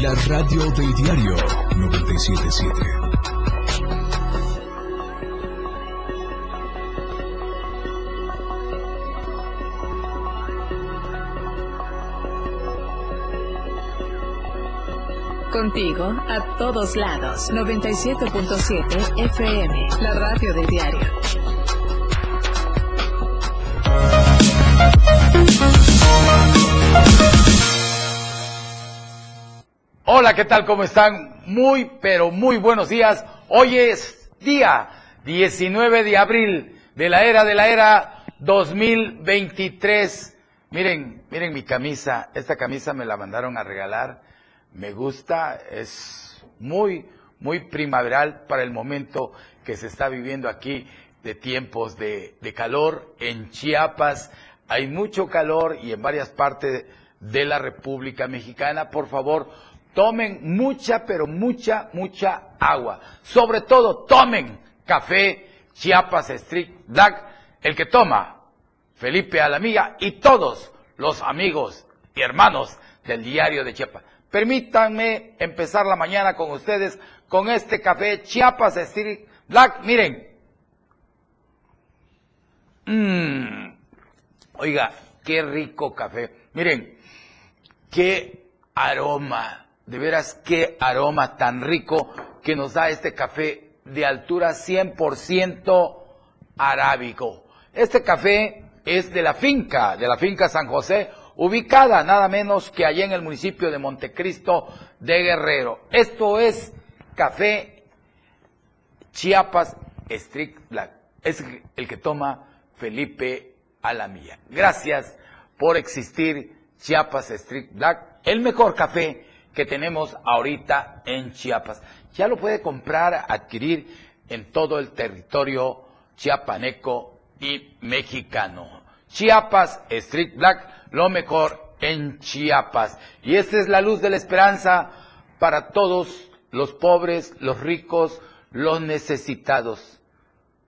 La radio del diario 977. Contigo a todos lados. 97.7 FM. La radio del diario. Hola, ¿qué tal? ¿Cómo están? Muy, pero muy buenos días. Hoy es día 19 de abril de la era de la era 2023. Miren, miren mi camisa. Esta camisa me la mandaron a regalar. Me gusta, es muy, muy primaveral para el momento que se está viviendo aquí de tiempos de, de calor en Chiapas. Hay mucho calor y en varias partes de la República Mexicana. Por favor, tomen mucha, pero mucha, mucha agua. Sobre todo, tomen café Chiapas Street Black, el que toma Felipe Alamilla y todos los amigos y hermanos del diario de Chiapas. Permítanme empezar la mañana con ustedes con este café Chiapas Street Black. Miren. Mmm. Oiga, qué rico café. Miren, qué aroma de veras qué aroma tan rico que nos da este café de altura 100% arábigo. Este café es de la finca, de la finca San José, ubicada nada menos que allá en el municipio de Montecristo de Guerrero. Esto es café Chiapas Strict Black. Es el que toma Felipe Alamilla. Gracias por existir Chiapas Strict Black, el mejor café que tenemos ahorita en Chiapas. Ya lo puede comprar, adquirir en todo el territorio chiapaneco y mexicano. Chiapas Street Black, lo mejor en Chiapas. Y esta es la luz de la esperanza para todos los pobres, los ricos, los necesitados.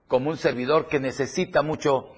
Como un servidor que necesita mucho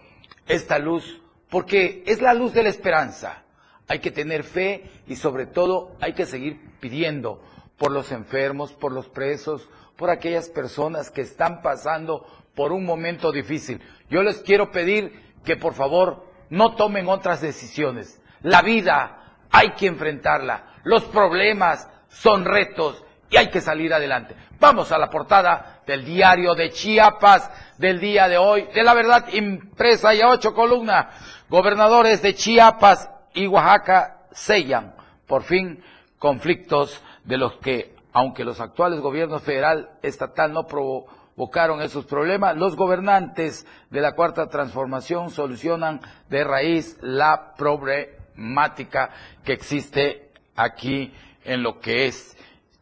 esta luz, porque es la luz de la esperanza hay que tener fe y sobre todo hay que seguir pidiendo por los enfermos, por los presos, por aquellas personas que están pasando por un momento difícil. Yo les quiero pedir que por favor no tomen otras decisiones. La vida hay que enfrentarla. Los problemas son retos y hay que salir adelante. Vamos a la portada del diario de Chiapas del día de hoy, de la verdad impresa y a ocho columnas. Gobernadores de Chiapas y Oaxaca sellan por fin conflictos de los que, aunque los actuales gobiernos federal, estatal no provocaron esos problemas, los gobernantes de la cuarta transformación solucionan de raíz la problemática que existe aquí en lo que es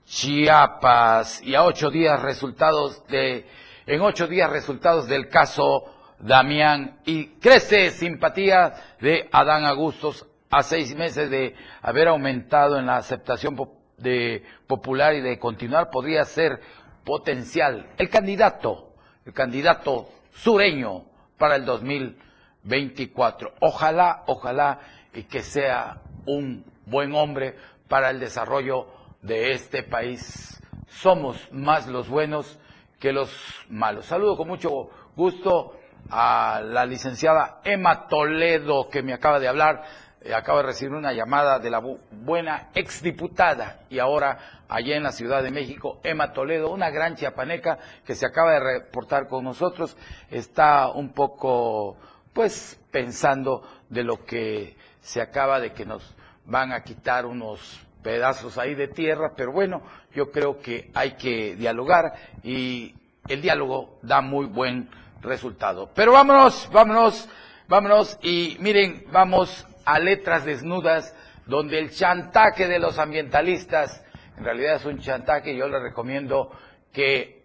Chiapas. Y a ocho días resultados de en ocho días resultados del caso Damián. Y crece simpatía de Adán Agustos a seis meses de haber aumentado en la aceptación de popular y de continuar, podría ser potencial el candidato, el candidato sureño para el 2024. Ojalá, ojalá y que sea un buen hombre para el desarrollo de este país. Somos más los buenos que los malos. Saludo con mucho gusto a la licenciada Emma Toledo que me acaba de hablar eh, acaba de recibir una llamada de la buena exdiputada y ahora allá en la Ciudad de México, Emma Toledo, una gran chiapaneca que se acaba de reportar con nosotros, está un poco, pues, pensando de lo que se acaba de que nos van a quitar unos pedazos ahí de tierra, pero bueno, yo creo que hay que dialogar y el diálogo da muy buen resultado. Pero vámonos, vámonos, vámonos y miren, vamos a letras desnudas, donde el chantaje de los ambientalistas, en realidad es un chantaje, yo les recomiendo que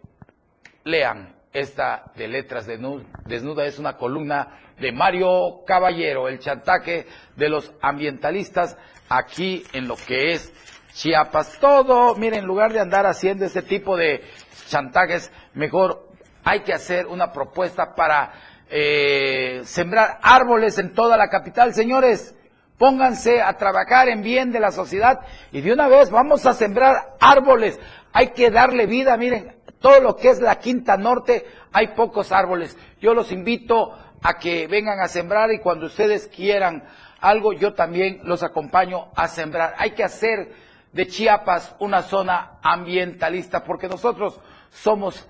lean esta de letras desnudas, es una columna de Mario Caballero, el chantaje de los ambientalistas aquí en lo que es Chiapas. Todo, miren, en lugar de andar haciendo este tipo de chantajes, mejor hay que hacer una propuesta para eh, sembrar árboles en toda la capital, señores. Pónganse a trabajar en bien de la sociedad y de una vez vamos a sembrar árboles. Hay que darle vida, miren, todo lo que es la Quinta Norte hay pocos árboles. Yo los invito a que vengan a sembrar y cuando ustedes quieran algo, yo también los acompaño a sembrar. Hay que hacer de Chiapas una zona ambientalista porque nosotros somos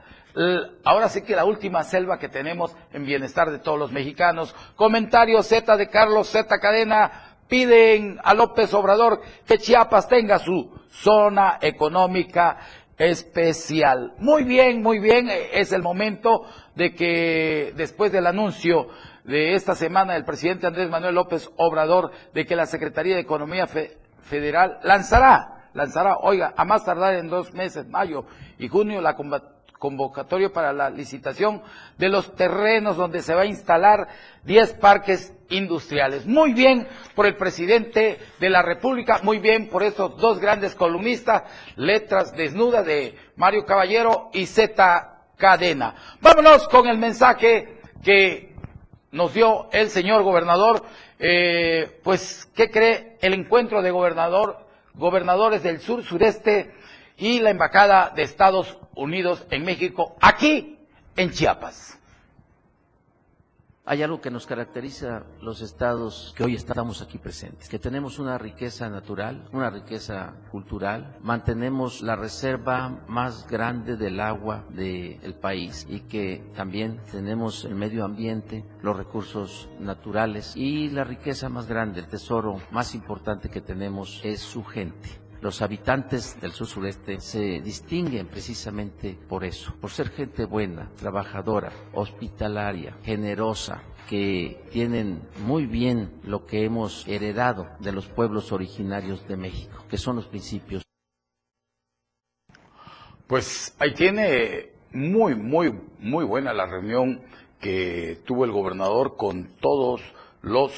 ahora sí que la última selva que tenemos en bienestar de todos los mexicanos. Comentario Z de Carlos Z Cadena. Piden a López Obrador que Chiapas tenga su zona económica especial. Muy bien, muy bien. Es el momento de que después del anuncio de esta semana del presidente Andrés Manuel López Obrador de que la Secretaría de Economía Federal lanzará, lanzará, oiga, a más tardar en dos meses, mayo y junio, la convocatoria para la licitación de los terrenos donde se va a instalar 10 parques industriales. Muy bien por el presidente de la República, muy bien por estos dos grandes columnistas, letras desnudas de Mario Caballero y Z Cadena. Vámonos con el mensaje que nos dio el señor gobernador. Eh, pues, ¿qué cree el encuentro de gobernador, gobernadores del sur, sureste y la embajada de Estados Unidos en México, aquí en Chiapas? Hay algo que nos caracteriza los estados que hoy estamos aquí presentes, que tenemos una riqueza natural, una riqueza cultural, mantenemos la reserva más grande del agua del país y que también tenemos el medio ambiente, los recursos naturales y la riqueza más grande, el tesoro más importante que tenemos es su gente. Los habitantes del sur sureste se distinguen precisamente por eso, por ser gente buena, trabajadora, hospitalaria, generosa, que tienen muy bien lo que hemos heredado de los pueblos originarios de México, que son los principios. Pues ahí tiene muy, muy, muy buena la reunión que tuvo el gobernador con todos los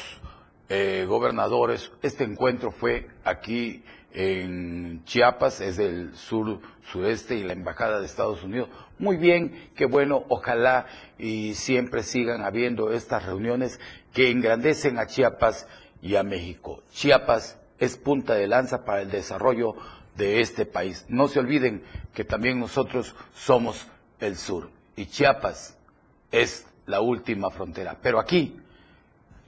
eh, gobernadores. Este encuentro fue aquí en Chiapas, es del sur sureste y la embajada de Estados Unidos. Muy bien, qué bueno, ojalá y siempre sigan habiendo estas reuniones que engrandecen a Chiapas y a México. Chiapas es punta de lanza para el desarrollo de este país. No se olviden que también nosotros somos el sur y Chiapas es la última frontera. Pero aquí,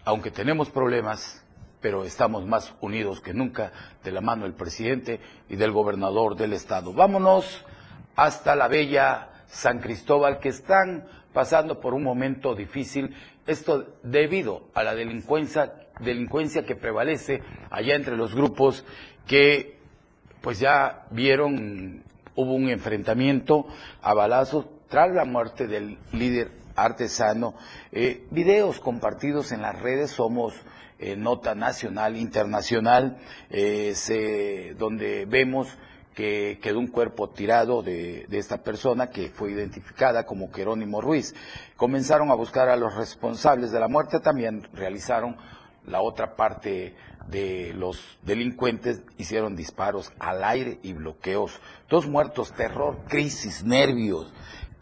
aunque tenemos problemas, pero estamos más unidos que nunca de la mano del presidente y del gobernador del estado. Vámonos hasta la bella San Cristóbal, que están pasando por un momento difícil, esto debido a la delincuencia, delincuencia que prevalece allá entre los grupos que pues ya vieron, hubo un enfrentamiento a balazos tras la muerte del líder artesano. Eh, videos compartidos en las redes somos eh, nota nacional, internacional, eh, donde vemos que quedó un cuerpo tirado de, esta persona que fue identificada como Jerónimo Ruiz. Comenzaron a buscar a los responsables de la muerte, también realizaron la otra parte de los delincuentes, hicieron disparos al aire y bloqueos. Dos muertos, terror, crisis, nervios,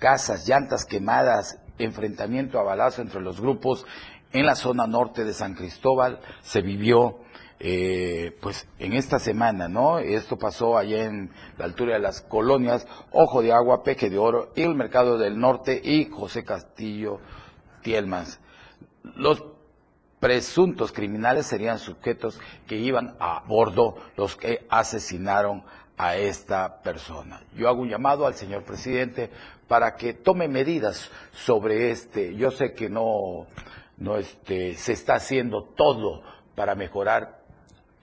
casas, llantas quemadas, enfrentamiento a balazo entre los grupos en la zona norte de San Cristóbal se vivió eh, pues en esta semana, ¿no? Esto pasó allá en la altura de las colonias Ojo de Agua, Peque de Oro y el Mercado del Norte y José Castillo Tielmans. Los presuntos criminales serían sujetos que iban a bordo los que asesinaron a esta persona. Yo hago un llamado al señor presidente para que tome medidas sobre este. Yo sé que no no este, se está haciendo todo para mejorar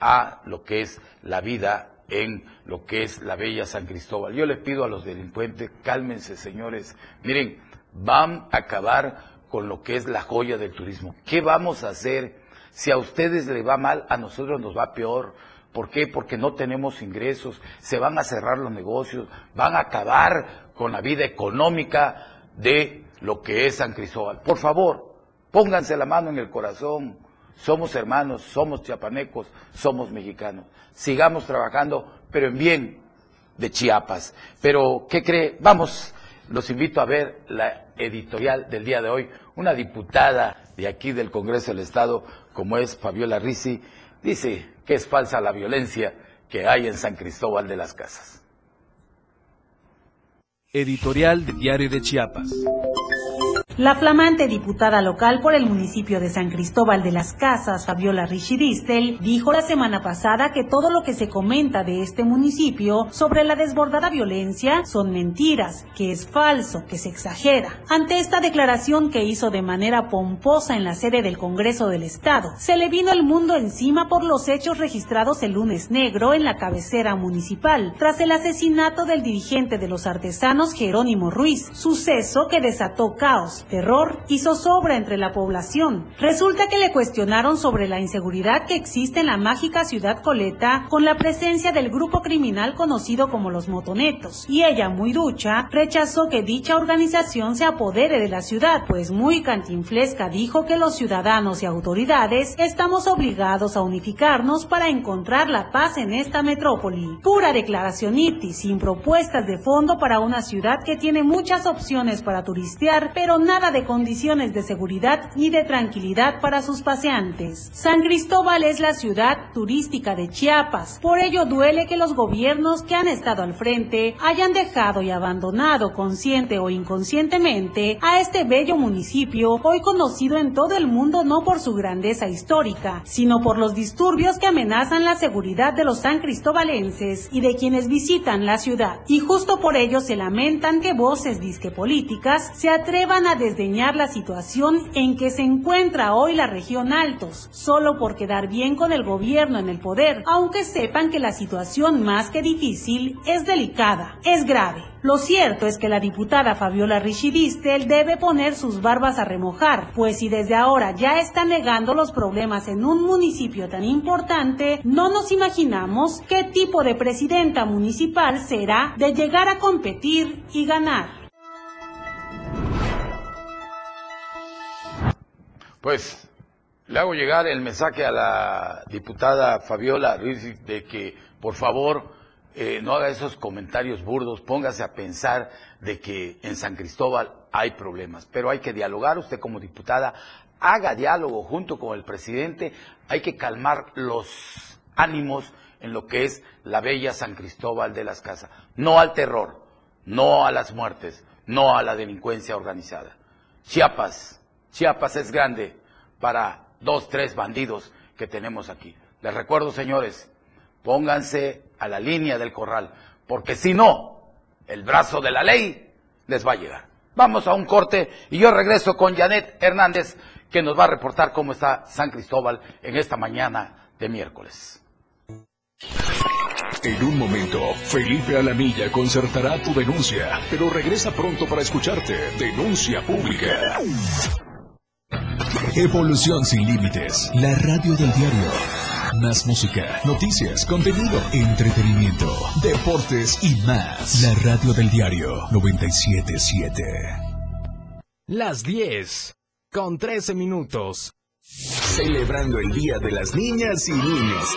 a lo que es la vida en lo que es la bella San Cristóbal. Yo les pido a los delincuentes, cálmense señores, miren, van a acabar con lo que es la joya del turismo. ¿Qué vamos a hacer? Si a ustedes les va mal, a nosotros nos va peor. ¿Por qué? Porque no tenemos ingresos, se van a cerrar los negocios, van a acabar con la vida económica de lo que es San Cristóbal. Por favor, Pónganse la mano en el corazón. Somos hermanos, somos chiapanecos, somos mexicanos. Sigamos trabajando, pero en bien de Chiapas. Pero, ¿qué cree? Vamos, los invito a ver la editorial del día de hoy. Una diputada de aquí del Congreso del Estado, como es Fabiola Risi, dice que es falsa la violencia que hay en San Cristóbal de las Casas. Editorial de Diario de Chiapas. La flamante diputada local por el municipio de San Cristóbal de las Casas, Fabiola Richidistel, dijo la semana pasada que todo lo que se comenta de este municipio sobre la desbordada violencia son mentiras, que es falso, que se exagera. Ante esta declaración que hizo de manera pomposa en la sede del Congreso del Estado, se le vino el mundo encima por los hechos registrados el lunes negro en la cabecera municipal, tras el asesinato del dirigente de los artesanos Jerónimo Ruiz, suceso que desató caos terror y zozobra entre la población. Resulta que le cuestionaron sobre la inseguridad que existe en la mágica ciudad Coleta con la presencia del grupo criminal conocido como los motonetos. Y ella, muy ducha, rechazó que dicha organización se apodere de la ciudad, pues muy cantinflesca dijo que los ciudadanos y autoridades estamos obligados a unificarnos para encontrar la paz en esta metrópoli. Pura declaración y sin propuestas de fondo para una ciudad que tiene muchas opciones para turistear, pero nada nada de condiciones de seguridad ni de tranquilidad para sus paseantes. San Cristóbal es la ciudad turística de Chiapas, por ello duele que los gobiernos que han estado al frente hayan dejado y abandonado consciente o inconscientemente a este bello municipio, hoy conocido en todo el mundo no por su grandeza histórica, sino por los disturbios que amenazan la seguridad de los san cristobalenses y de quienes visitan la ciudad. Y justo por ello se lamentan que voces disque políticas se atrevan a desdeñar la situación en que se encuentra hoy la región Altos, solo por quedar bien con el gobierno en el poder, aunque sepan que la situación más que difícil es delicada, es grave. Lo cierto es que la diputada Fabiola Richidistel debe poner sus barbas a remojar, pues si desde ahora ya está negando los problemas en un municipio tan importante, no nos imaginamos qué tipo de presidenta municipal será de llegar a competir y ganar. Pues le hago llegar el mensaje a la diputada Fabiola de que por favor eh, no haga esos comentarios burdos, póngase a pensar de que en San Cristóbal hay problemas, pero hay que dialogar, usted como diputada haga diálogo junto con el presidente, hay que calmar los ánimos en lo que es la bella San Cristóbal de las Casas, no al terror, no a las muertes, no a la delincuencia organizada. Chiapas Chiapas es grande para dos, tres bandidos que tenemos aquí. Les recuerdo, señores, pónganse a la línea del corral, porque si no, el brazo de la ley les va a llegar. Vamos a un corte y yo regreso con Janet Hernández, que nos va a reportar cómo está San Cristóbal en esta mañana de miércoles. En un momento, Felipe Alamilla concertará tu denuncia, pero regresa pronto para escucharte. Denuncia pública. Evolución sin límites. La radio del diario. Más música, noticias, contenido, entretenimiento, deportes y más. La radio del diario 977. Las 10 con 13 minutos. Celebrando el Día de las Niñas y Niños.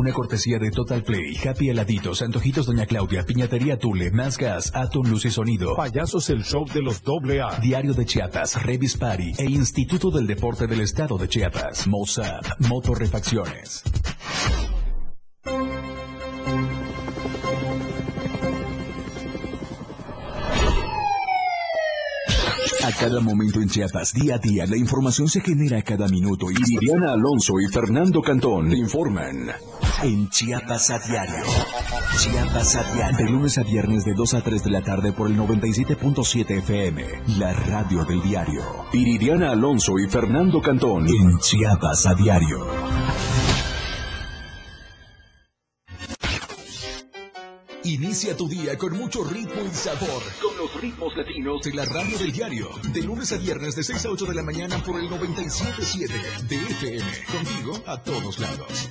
Una cortesía de Total Play, Happy Heladitos, Antojitos Doña Claudia, Piñatería Tule, Más Gas, Atom Luz y Sonido. Payasos el show de los doble A. Diario de Chiapas, Revis Party e Instituto del Deporte del Estado de Chiapas. Mossad, Motorrefacciones. A cada momento en Chiapas, día a día, la información se genera a cada minuto y Diana Alonso y Fernando Cantón informan en Chiapas a diario. Chiapas a diario. De lunes a viernes de 2 a 3 de la tarde por el 97.7 FM. La radio del diario. Iridiana Alonso y Fernando Cantón en Chiapas a diario. Inicia tu día con mucho ritmo y sabor. Con los ritmos latinos de la radio del diario. De lunes a viernes de 6 a 8 de la mañana por el 97.7 de FM. Contigo a todos lados.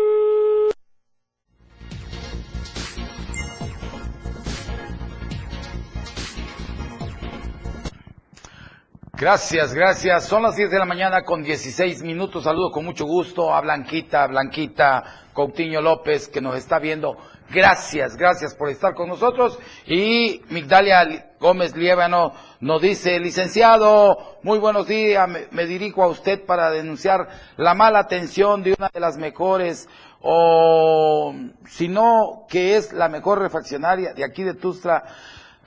Gracias, gracias. Son las 10 de la mañana con 16 minutos. Saludo con mucho gusto a Blanquita, Blanquita Coutinho López que nos está viendo. Gracias, gracias por estar con nosotros. Y Migdalia Gómez Liévano nos dice, licenciado, muy buenos días, me, me dirijo a usted para denunciar la mala atención de una de las mejores o si no que es la mejor refaccionaria de aquí de Tustra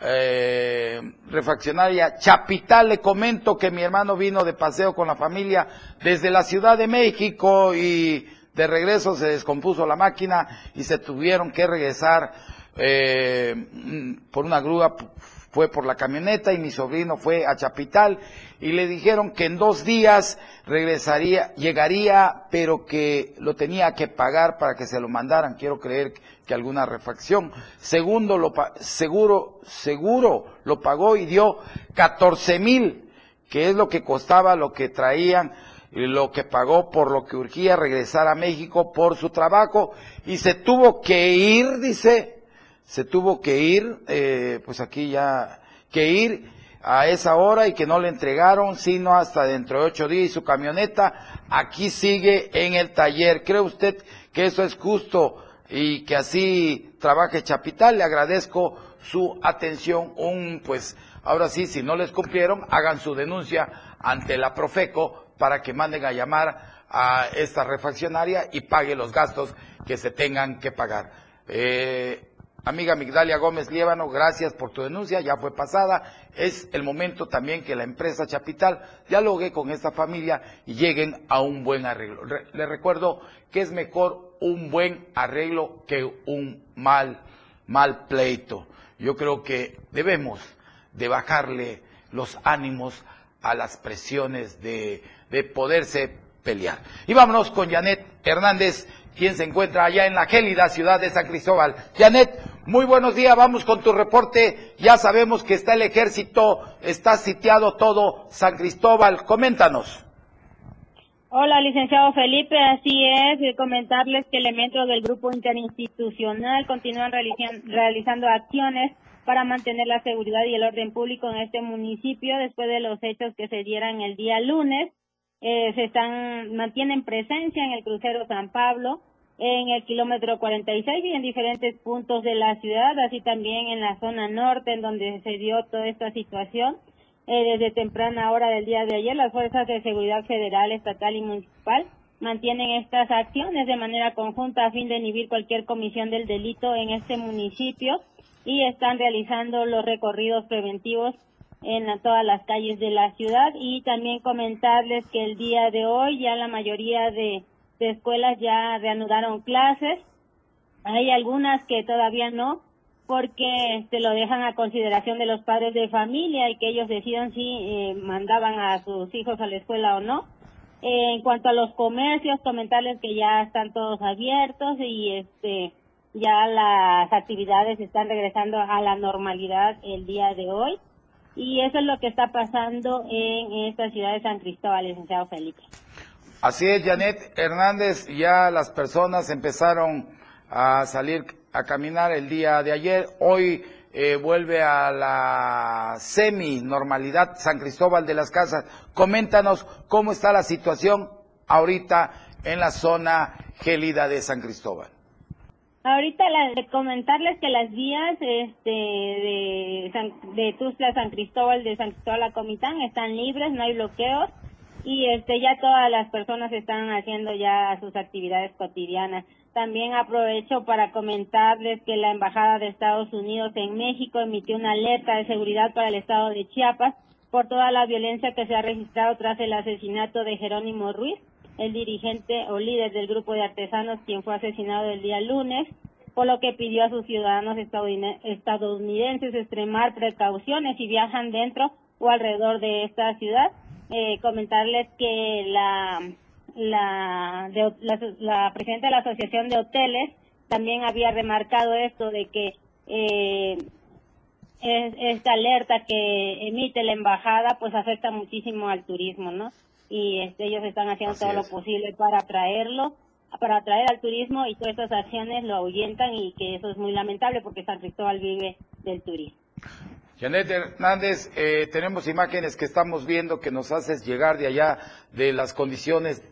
eh, refaccionaria Chapital. Le comento que mi hermano vino de paseo con la familia desde la Ciudad de México y de regreso se descompuso la máquina y se tuvieron que regresar eh, por una grúa fue por la camioneta y mi sobrino fue a Chapital y le dijeron que en dos días regresaría, llegaría, pero que lo tenía que pagar para que se lo mandaran. Quiero creer que alguna refacción. Segundo, lo, seguro, seguro lo pagó y dio 14 mil, que es lo que costaba, lo que traían, lo que pagó por lo que urgía regresar a México por su trabajo y se tuvo que ir, dice, se tuvo que ir, eh, pues aquí ya, que ir a esa hora y que no le entregaron, sino hasta dentro de ocho días y su camioneta aquí sigue en el taller. ¿Cree usted que eso es justo y que así trabaje Chapital? Le agradezco su atención. Un, pues, ahora sí, si no les cumplieron, hagan su denuncia ante la Profeco para que manden a llamar a esta refaccionaria y pague los gastos que se tengan que pagar. Eh, Amiga Migdalia Gómez Liévano, gracias por tu denuncia, ya fue pasada. Es el momento también que la empresa Chapital dialogue con esta familia y lleguen a un buen arreglo. Le recuerdo que es mejor un buen arreglo que un mal, mal pleito. Yo creo que debemos de bajarle los ánimos a las presiones de, de poderse pelear. Y vámonos con Janet Hernández, quien se encuentra allá en la gélida ciudad de San Cristóbal. Janet, muy buenos días, vamos con tu reporte. Ya sabemos que está el ejército, está sitiado todo San Cristóbal. Coméntanos. Hola, licenciado Felipe, así es, comentarles que elementos del grupo interinstitucional continúan realizando acciones para mantener la seguridad y el orden público en este municipio después de los hechos que se dieran el día lunes. Eh, se están mantienen presencia en el crucero San Pablo, en el kilómetro 46 y en diferentes puntos de la ciudad, así también en la zona norte en donde se dio toda esta situación. Eh, desde temprana hora del día de ayer, las fuerzas de seguridad federal, estatal y municipal mantienen estas acciones de manera conjunta a fin de inhibir cualquier comisión del delito en este municipio y están realizando los recorridos preventivos en todas las calles de la ciudad y también comentarles que el día de hoy ya la mayoría de de escuelas ya reanudaron clases. Hay algunas que todavía no, porque se este, lo dejan a consideración de los padres de familia y que ellos decidan si eh, mandaban a sus hijos a la escuela o no. en cuanto a los comercios, comentarles que ya están todos abiertos y este ya las actividades están regresando a la normalidad el día de hoy. Y eso es lo que está pasando en esta ciudad de San Cristóbal, licenciado Felipe. Así es, Janet Hernández, ya las personas empezaron a salir a caminar el día de ayer. Hoy eh, vuelve a la semi-normalidad San Cristóbal de las Casas. Coméntanos cómo está la situación ahorita en la zona gélida de San Cristóbal. Ahorita la, comentarles que las vías este, de, San, de Tuzla San Cristóbal, de San Cristóbal a Comitán están libres, no hay bloqueos y este ya todas las personas están haciendo ya sus actividades cotidianas. También aprovecho para comentarles que la Embajada de Estados Unidos en México emitió una alerta de seguridad para el estado de Chiapas por toda la violencia que se ha registrado tras el asesinato de Jerónimo Ruiz el dirigente o líder del grupo de artesanos quien fue asesinado el día lunes, por lo que pidió a sus ciudadanos estadounidenses extremar precauciones si viajan dentro o alrededor de esta ciudad. Eh, comentarles que la, la, la, presidenta de la Asociación de Hoteles también había remarcado esto de que eh, esta alerta que emite la embajada pues afecta muchísimo al turismo, ¿no? y este, ellos están haciendo todo lo posible para atraerlo, para atraer al turismo y todas estas acciones lo ahuyentan y que eso es muy lamentable porque San Cristóbal vive del turismo. Janet Hernández, eh, tenemos imágenes que estamos viendo que nos haces llegar de allá de las condiciones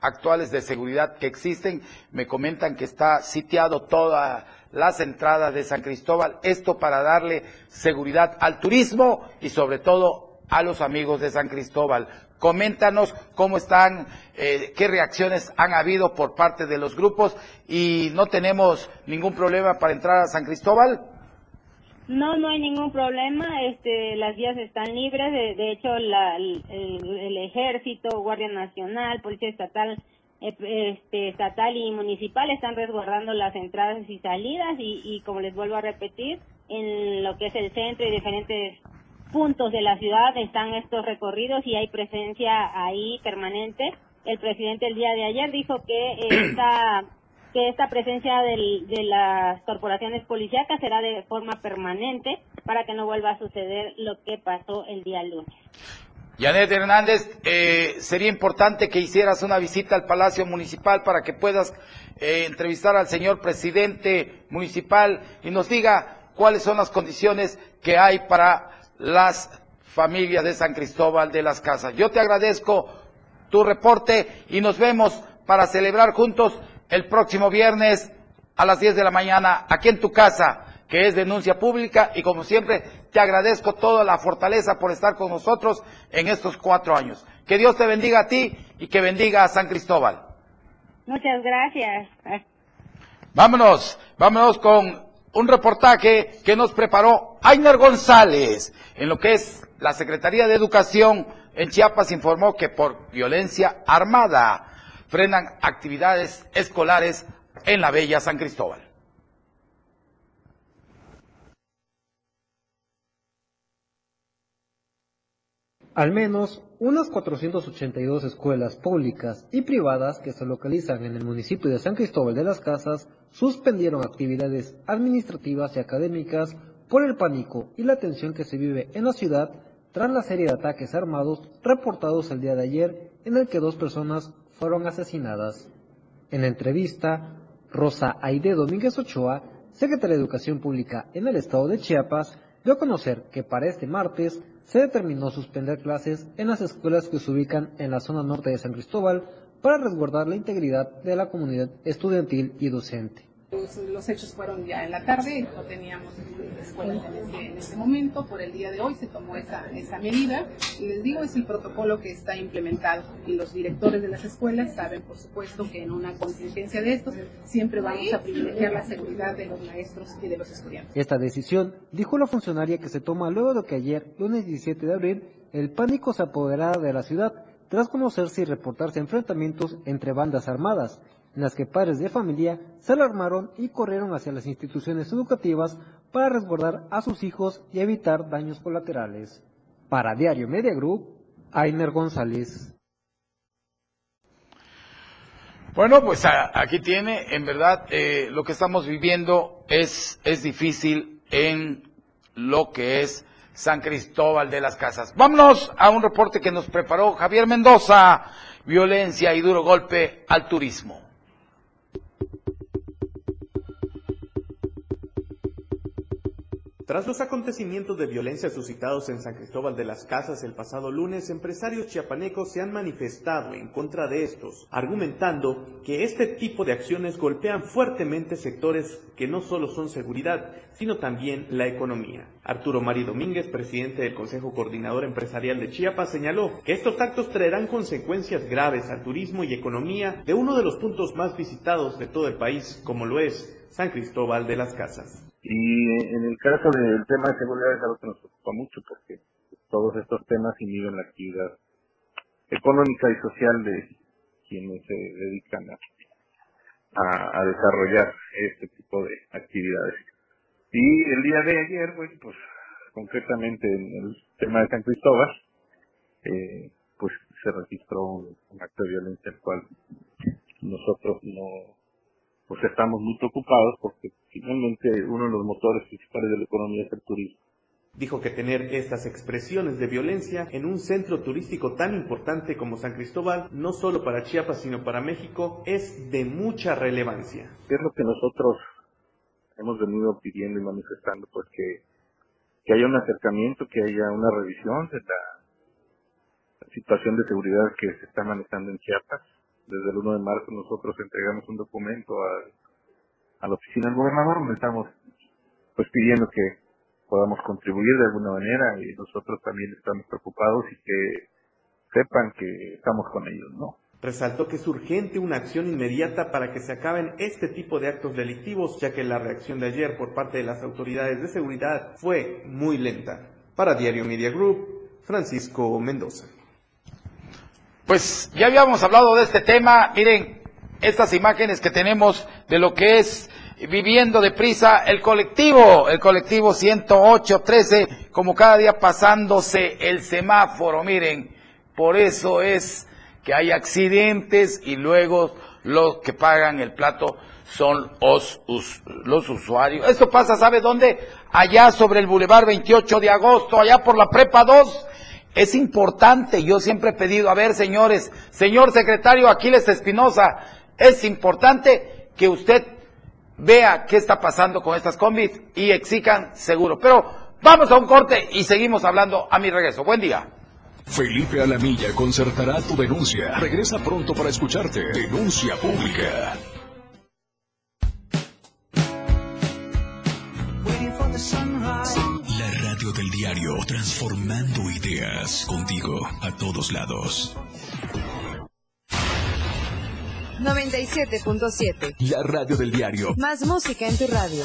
actuales de seguridad que existen. Me comentan que está sitiado todas las entradas de San Cristóbal. Esto para darle seguridad al turismo y sobre todo a los amigos de San Cristóbal. Coméntanos cómo están, eh, qué reacciones han habido por parte de los grupos y no tenemos ningún problema para entrar a San Cristóbal. No, no hay ningún problema. Este, las vías están libres. De, hecho, el, ejército, Guardia Nacional, Policía Estatal, eh, este, estatal y municipal están resguardando las entradas y salidas y, y como les vuelvo a repetir, en lo que es el centro y diferentes puntos de la ciudad están estos recorridos y hay presencia ahí permanente. El presidente el día de ayer dijo que esta que esta presencia de las corporaciones policíacas será de forma permanente para que no vuelva a suceder lo que pasó el día lunes. Janet Hernández, eh, sería importante que hicieras una visita al Palacio Municipal para que puedas eh, entrevistar al señor presidente municipal y nos diga cuáles son las condiciones que hay para las familias de San Cristóbal de las Casas. Yo te agradezco tu reporte y nos vemos para celebrar juntos el próximo viernes a las 10 de la mañana aquí en tu casa, que es denuncia pública y como siempre te agradezco toda la fortaleza por estar con nosotros en estos cuatro años. Que Dios te bendiga a ti y que bendiga a San Cristóbal. Muchas gracias. Vámonos, vámonos con un reportaje que nos preparó Ainer González en lo que es la Secretaría de Educación en Chiapas informó que por violencia armada frenan actividades escolares en la Bella San Cristóbal. Al menos unas 482 escuelas públicas y privadas que se localizan en el municipio de San Cristóbal de las Casas suspendieron actividades administrativas y académicas por el pánico y la tensión que se vive en la ciudad tras la serie de ataques armados reportados el día de ayer en el que dos personas fueron asesinadas. En entrevista, Rosa Aide Domínguez Ochoa, secretaria de Educación Pública en el estado de Chiapas, dio a conocer que para este martes se determinó suspender clases en las escuelas que se ubican en la zona norte de San Cristóbal para resguardar la integridad de la comunidad estudiantil y docente. Los, hechos fueron ya en la tarde, no teníamos escuelas en este, en este, momento, por el día de hoy se tomó esa, esa medida. Y les digo, es el protocolo que está implementado. Y los directores de las escuelas saben, por supuesto, que en una contingencia de estos siempre vamos a privilegiar la seguridad de los maestros y de los estudiantes. Esta decisión, dijo la funcionaria que se toma luego de que ayer, lunes 17 de abril, el pánico se apoderara de la ciudad tras conocerse y reportarse enfrentamientos entre bandas armadas en las que padres de familia se alarmaron y corrieron hacia las instituciones educativas para resguardar a sus hijos y evitar daños colaterales. Para Diario Media Group, Ainer González. Bueno, pues aquí tiene, en verdad, eh, lo que estamos viviendo es, es difícil en lo que es San Cristóbal de las Casas. Vámonos a un reporte que nos preparó Javier Mendoza, violencia y duro golpe al turismo. Tras los acontecimientos de violencia suscitados en San Cristóbal de las Casas el pasado lunes, empresarios chiapanecos se han manifestado en contra de estos, argumentando que este tipo de acciones golpean fuertemente sectores que no solo son seguridad, sino también la economía. Arturo Mari Domínguez, presidente del Consejo Coordinador Empresarial de Chiapas, señaló que estos actos traerán consecuencias graves al turismo y economía de uno de los puntos más visitados de todo el país, como lo es San Cristóbal de las Casas. Y en el caso del tema de seguridad es algo que nos preocupa mucho porque todos estos temas inhiben la actividad económica y social de quienes se dedican a, a, desarrollar este tipo de actividades. Y el día de ayer, pues, pues concretamente en el tema de San Cristóbal, eh, pues se registró un, un acto de violencia el cual nosotros no pues estamos muy preocupados porque finalmente uno de los motores principales de la economía es el turismo. Dijo que tener estas expresiones de violencia en un centro turístico tan importante como San Cristóbal, no solo para Chiapas, sino para México, es de mucha relevancia. Es lo que nosotros hemos venido pidiendo y manifestando, pues que, que haya un acercamiento, que haya una revisión de la situación de seguridad que se está manejando en Chiapas, desde el 1 de marzo nosotros entregamos un documento a, a la oficina del gobernador donde estamos pues pidiendo que podamos contribuir de alguna manera y nosotros también estamos preocupados y que sepan que estamos con ellos, ¿no? Resaltó que es urgente una acción inmediata para que se acaben este tipo de actos delictivos, ya que la reacción de ayer por parte de las autoridades de seguridad fue muy lenta. Para Diario Media Group, Francisco Mendoza. Pues ya habíamos hablado de este tema. Miren, estas imágenes que tenemos de lo que es viviendo deprisa el colectivo, el colectivo 108-13, como cada día pasándose el semáforo. Miren, por eso es que hay accidentes y luego los que pagan el plato son los, los usuarios. Esto pasa, ¿sabe dónde? Allá sobre el Boulevard 28 de agosto, allá por la Prepa 2 es importante, yo siempre he pedido, a ver señores, señor secretario Aquiles Espinosa, es importante que usted vea qué está pasando con estas combis y exijan seguro. Pero vamos a un corte y seguimos hablando a mi regreso. Buen día. Felipe Alamilla concertará tu denuncia. Regresa pronto para escucharte. Denuncia pública. Del diario, transformando ideas contigo a todos lados. 97.7. La radio del diario. Más música en tu radio.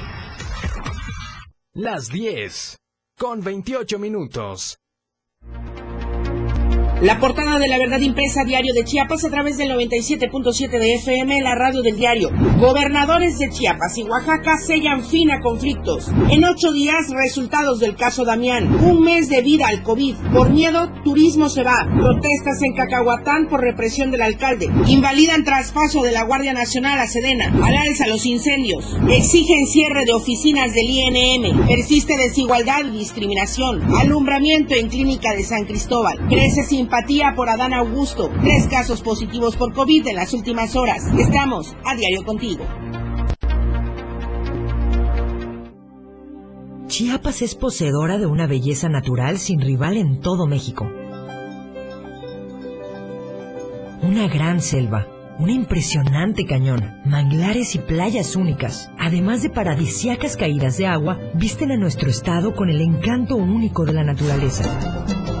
Las 10, con 28 minutos. La portada de la verdad impresa diario de Chiapas a través del 97.7 de FM, la radio del diario. Gobernadores de Chiapas y Oaxaca sellan fin a conflictos. En ocho días, resultados del caso Damián. Un mes de vida al COVID. Por miedo, turismo se va. Protestas en Cacahuatán por represión del alcalde. Invalidan traspaso de la Guardia Nacional a Sedena. Al alza los incendios. Exigen cierre de oficinas del INM. Persiste desigualdad y discriminación. Alumbramiento en clínica de San Cristóbal. Crece simpatía por Adán Augusto. Tres casos positivos por COVID en las últimas horas. Estamos a diario contigo. Chiapas es poseedora de una belleza natural sin rival en todo México. Una gran selva, un impresionante cañón, manglares y playas únicas, además de paradisiacas caídas de agua, visten a nuestro estado con el encanto único de la naturaleza.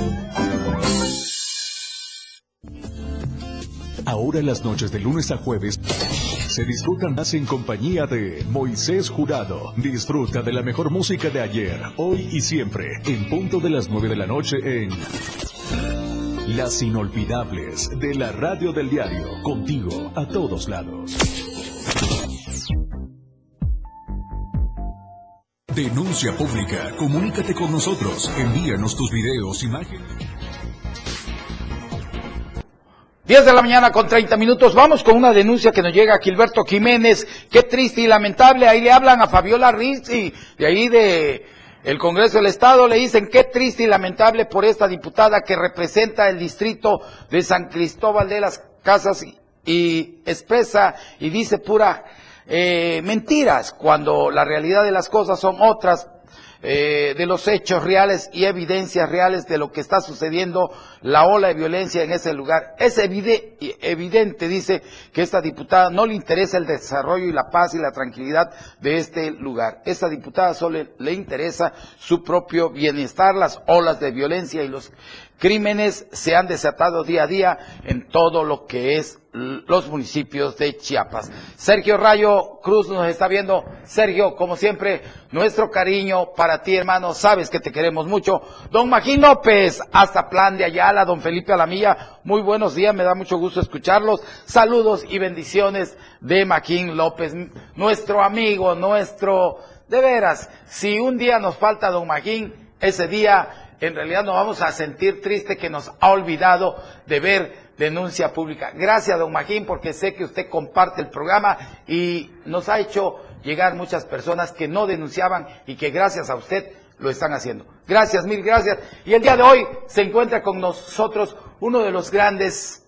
Ahora las noches de lunes a jueves se disfrutan más en compañía de Moisés Jurado. Disfruta de la mejor música de ayer, hoy y siempre, en punto de las 9 de la noche en Las Inolvidables de la Radio del Diario, contigo a todos lados. Denuncia pública. Comunícate con nosotros. Envíanos tus videos, imágenes. 10 de la mañana con 30 minutos. Vamos con una denuncia que nos llega a Gilberto Jiménez. Qué triste y lamentable. Ahí le hablan a Fabiola Rizzi, de ahí de el Congreso del Estado. Le dicen qué triste y lamentable por esta diputada que representa el distrito de San Cristóbal de las Casas y expresa y dice pura eh, mentiras cuando la realidad de las cosas son otras eh, de los hechos reales y evidencias reales de lo que está sucediendo, la ola de violencia en ese lugar. Es evidente, dice, que esta diputada no le interesa el desarrollo y la paz y la tranquilidad de este lugar. Esta diputada solo le interesa su propio bienestar, las olas de violencia y los crímenes se han desatado día a día en todo lo que es los municipios de Chiapas. Sergio Rayo Cruz nos está viendo. Sergio, como siempre, nuestro cariño para ti, hermano. Sabes que te queremos mucho. Don Magín López, hasta Plan de Ayala, don Felipe Alamilla, muy buenos días, me da mucho gusto escucharlos. Saludos y bendiciones de Maquín López, nuestro amigo, nuestro, de veras, si un día nos falta don Maquín, ese día en realidad nos vamos a sentir triste que nos ha olvidado de ver denuncia pública. Gracias, don Magín, porque sé que usted comparte el programa y nos ha hecho llegar muchas personas que no denunciaban y que gracias a usted lo están haciendo. Gracias, mil gracias. Y el día de hoy se encuentra con nosotros uno de los grandes,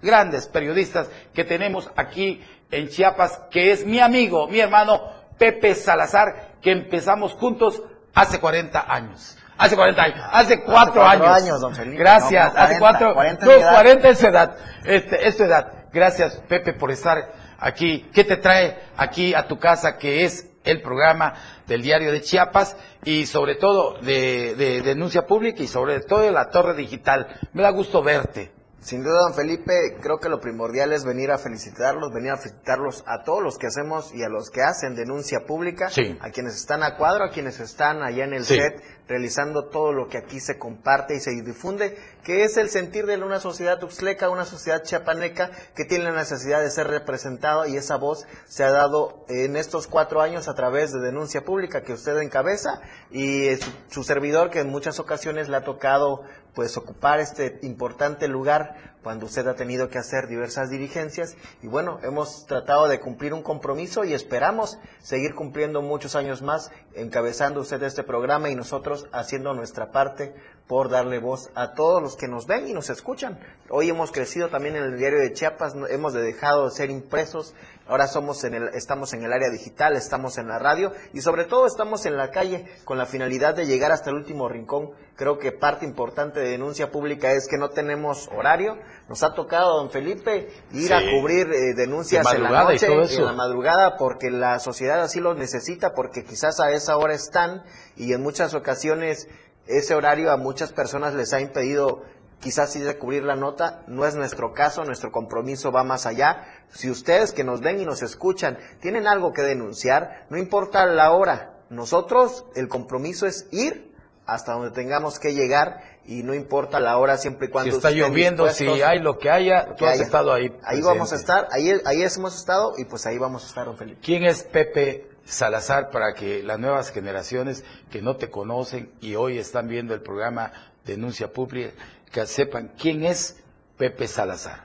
grandes periodistas que tenemos aquí en Chiapas, que es mi amigo, mi hermano Pepe Salazar, que empezamos juntos hace 40 años. Hace 40 años. Hace 4 años. años, don Felipe. Gracias. hace 4. 40, no, 40 es edad. Este, es edad. Gracias, Pepe, por estar aquí. ¿Qué te trae aquí a tu casa, que es el programa del diario de Chiapas y sobre todo de, de denuncia pública y sobre todo de la torre digital? Me da gusto verte. Sin duda, don Felipe, creo que lo primordial es venir a felicitarlos, venir a felicitarlos a todos los que hacemos y a los que hacen denuncia pública, a quienes están a cuadro, a quienes están allá en el set realizando todo lo que aquí se comparte y se difunde, que es el sentir de una sociedad tuxleca, una sociedad chiapaneca que tiene la necesidad de ser representado y esa voz se ha dado en estos cuatro años a través de denuncia pública que usted encabeza y su, servidor que en muchas ocasiones le ha tocado pues ocupar este importante lugar cuando usted ha tenido que hacer diversas dirigencias y bueno, hemos tratado de cumplir un compromiso y esperamos seguir cumpliendo muchos años más encabezando usted este programa y nosotros haciendo nuestra parte por darle voz a todos los que nos ven y nos escuchan. Hoy hemos crecido también en el diario de Chiapas, hemos dejado de ser impresos, ahora somos en el, estamos en el área digital, estamos en la radio y sobre todo estamos en la calle con la finalidad de llegar hasta el último rincón. Creo que parte importante de denuncia pública es que no tenemos horario. Nos ha tocado, don Felipe, ir a cubrir eh, denuncias en la noche, en la madrugada, porque la sociedad así lo necesita, porque quizás a esa hora están y en muchas ocasiones ese horario a muchas personas les ha impedido quizás ir a cubrir la nota. No es nuestro caso, nuestro compromiso va más allá. Si ustedes que nos ven y nos escuchan tienen algo que denunciar, no importa la hora. Nosotros el compromiso es ir hasta donde tengamos que llegar y no importa la hora siempre y cuando si está lloviendo si hay lo que haya tú has estado ahí ahí vamos a estar ahí ahí hemos estado y pues ahí vamos a estar don Felipe quién es Pepe Salazar para que las nuevas generaciones que no te conocen y hoy están viendo el programa Denuncia Pública, que sepan quién es Pepe Salazar.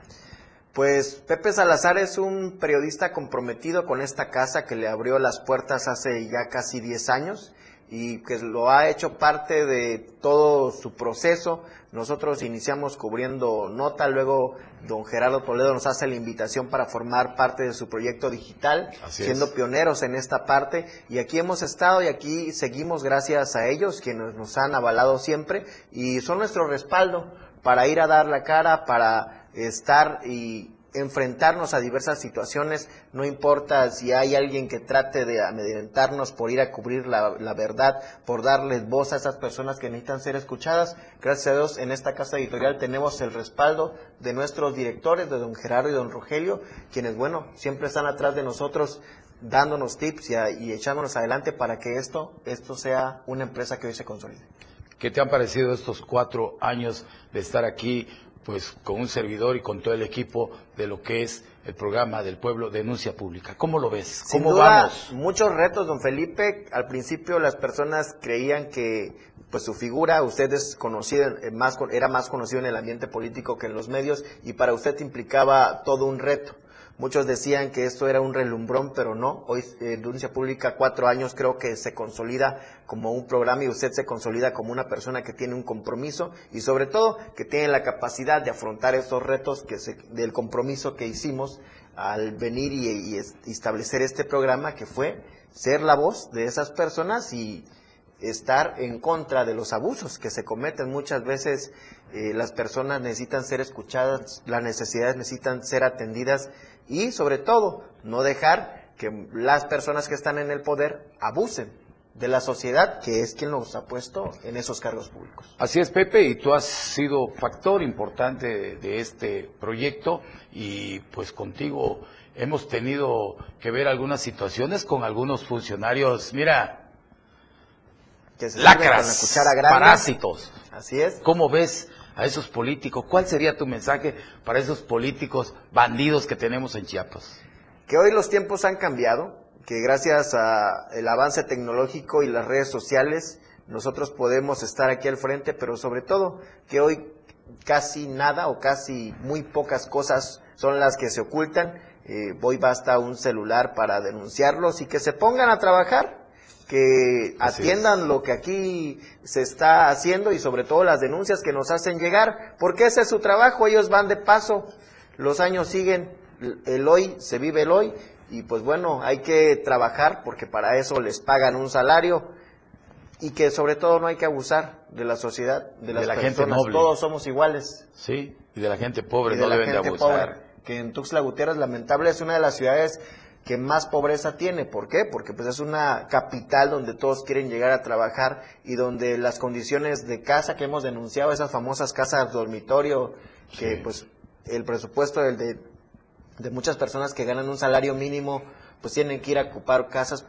Pues Pepe Salazar es un periodista comprometido con esta casa que le abrió las puertas hace ya casi 10 años y que lo ha hecho parte de todo su proceso. Nosotros iniciamos cubriendo nota, luego don Gerardo Toledo nos hace la invitación para formar parte de su proyecto digital, siendo pioneros en esta parte. Y aquí hemos estado y aquí seguimos gracias a ellos, quienes nos han avalado siempre y son nuestro respaldo para ir a dar la cara, para estar y enfrentarnos a diversas situaciones, no importa si hay alguien que trate de amedrentarnos por ir a cubrir la, verdad, por darles voz a esas personas que necesitan ser escuchadas. Gracias a Dios, en esta casa editorial tenemos el respaldo de nuestros directores, de don Gerardo y don Rogelio, quienes, bueno, siempre están atrás de nosotros dándonos tips y, echándonos adelante para que esto, esto sea una empresa que hoy se consolide. ¿Qué te han parecido estos cuatro años de estar aquí pues con un servidor y con todo el equipo de lo que es el programa del pueblo Denuncia Pública. ¿Cómo lo ves? ¿Cómo vamos? Muchos retos, don Felipe. Al principio las personas creían que pues su figura, usted es conocido, eh, más, era más conocido en el ambiente político que en los medios y para usted implicaba todo un reto. Muchos decían que esto era un relumbrón, pero no. Hoy eh, Denuncia Pública, cuatro años, creo que se consolida como un programa y usted se consolida como una persona que tiene un compromiso y sobre todo que tiene la capacidad de afrontar estos retos que del compromiso que hicimos al venir y, establecer este programa que fue ser la voz de esas personas y estar en contra de los abusos que se cometen muchas veces. Eh, las personas necesitan ser escuchadas, las necesidades necesitan ser atendidas y sobre todo no dejar que las personas que están en el poder abusen de la sociedad, que es quien los ha puesto en esos cargos públicos. Así es, Pepe, y tú has sido factor importante de, este proyecto y pues contigo hemos tenido que ver algunas situaciones con algunos funcionarios, mira, que lacras, parásitos. Así es. ¿Cómo ves a esos políticos? ¿Cuál sería tu mensaje para esos políticos bandidos que tenemos en Chiapas? Que hoy los tiempos han cambiado, que gracias al avance tecnológico y las redes sociales nosotros podemos estar aquí al frente, pero sobre todo que hoy casi nada o casi muy pocas cosas son las que se ocultan. Eh, hoy basta un celular para denunciarlos y que se pongan a trabajar que atiendan lo que aquí se está haciendo y sobre todo las denuncias que nos hacen llegar, porque ese es su trabajo, ellos van de paso, los años siguen, el hoy, se vive el hoy, y pues bueno, hay que trabajar porque para eso les pagan un salario y que sobre todo no hay que abusar de la sociedad, de las la gente noble. todos somos iguales. Sí, y de la gente pobre no deben de abusar. que en Tuxtla Gutiérrez, lamentable, es una de las ciudades que más pobreza tiene. ¿Por qué? Porque pues es una capital donde todos quieren llegar a trabajar y donde las condiciones de casa que hemos denunciado, esas famosas casas dormitorio, que pues el presupuesto del de, de muchas personas que ganan un salario mínimo, pues tienen que ir a ocupar casas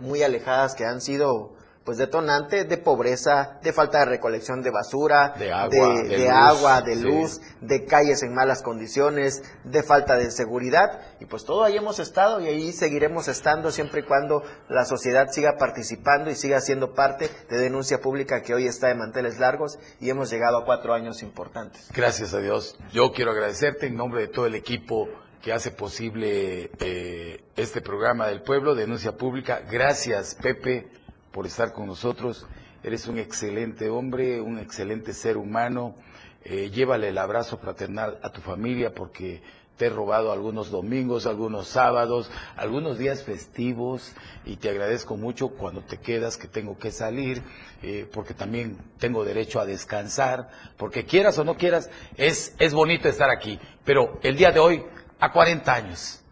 muy alejadas que han sido pues detonante de pobreza, de falta de recolección de basura, de agua, de, agua, de luz, de calles en malas condiciones, de falta de seguridad. Y pues todo ahí hemos estado y ahí seguiremos estando siempre y cuando la sociedad siga participando y siga siendo parte de denuncia pública que hoy está de manteles largos y hemos llegado a cuatro años importantes. Gracias a Dios. Yo quiero agradecerte en nombre de todo el equipo que hace posible eh, este programa del pueblo, denuncia pública. Gracias, Pepe por estar con nosotros. Eres un excelente hombre, un excelente ser humano. Eh, llévale el abrazo fraternal a tu familia porque te he robado algunos domingos, algunos sábados, algunos días festivos y te agradezco mucho cuando te quedas que tengo que salir eh, porque también tengo derecho a descansar, porque quieras o no quieras, es, es bonito estar aquí. Pero el día de hoy, a 40 años.